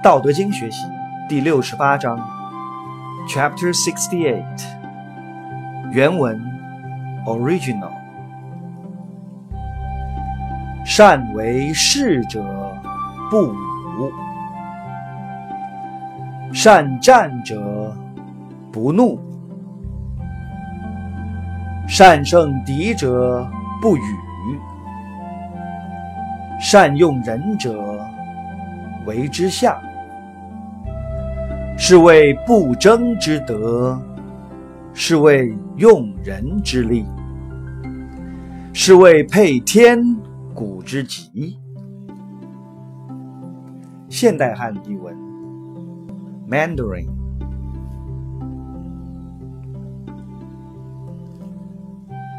《道德经》学习第六十八章，Chapter Sixty Eight，原文 Original。善为士者不武，善战者不怒，善胜敌者不语，善用人者为之下。是谓不争之德，是谓用人之力，是谓配天古之极。现代汉译文：Mandarin。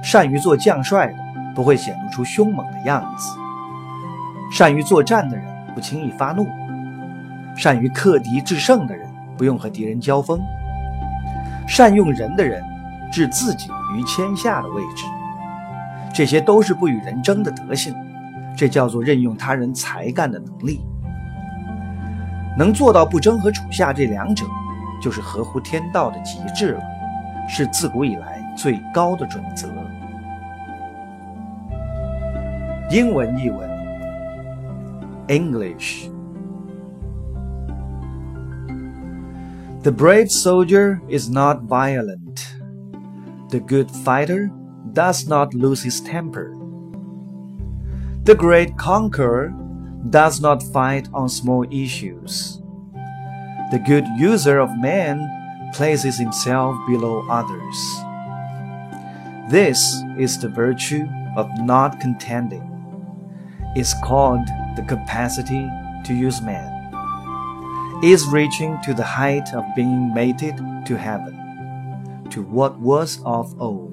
善于做将帅的，不会显露出凶猛的样子；善于作战的人，不轻易发怒；善于克敌制胜的人。不用和敌人交锋，善用人的人，置自己于天下的位置，这些都是不与人争的德性。这叫做任用他人才干的能力。能做到不争和处下这两者，就是合乎天道的极致了，是自古以来最高的准则。英文译文：English。The brave soldier is not violent. The good fighter does not lose his temper. The great conqueror does not fight on small issues. The good user of man places himself below others. This is the virtue of not contending. It's called the capacity to use man is reaching to the height of being mated to heaven, to what was of old.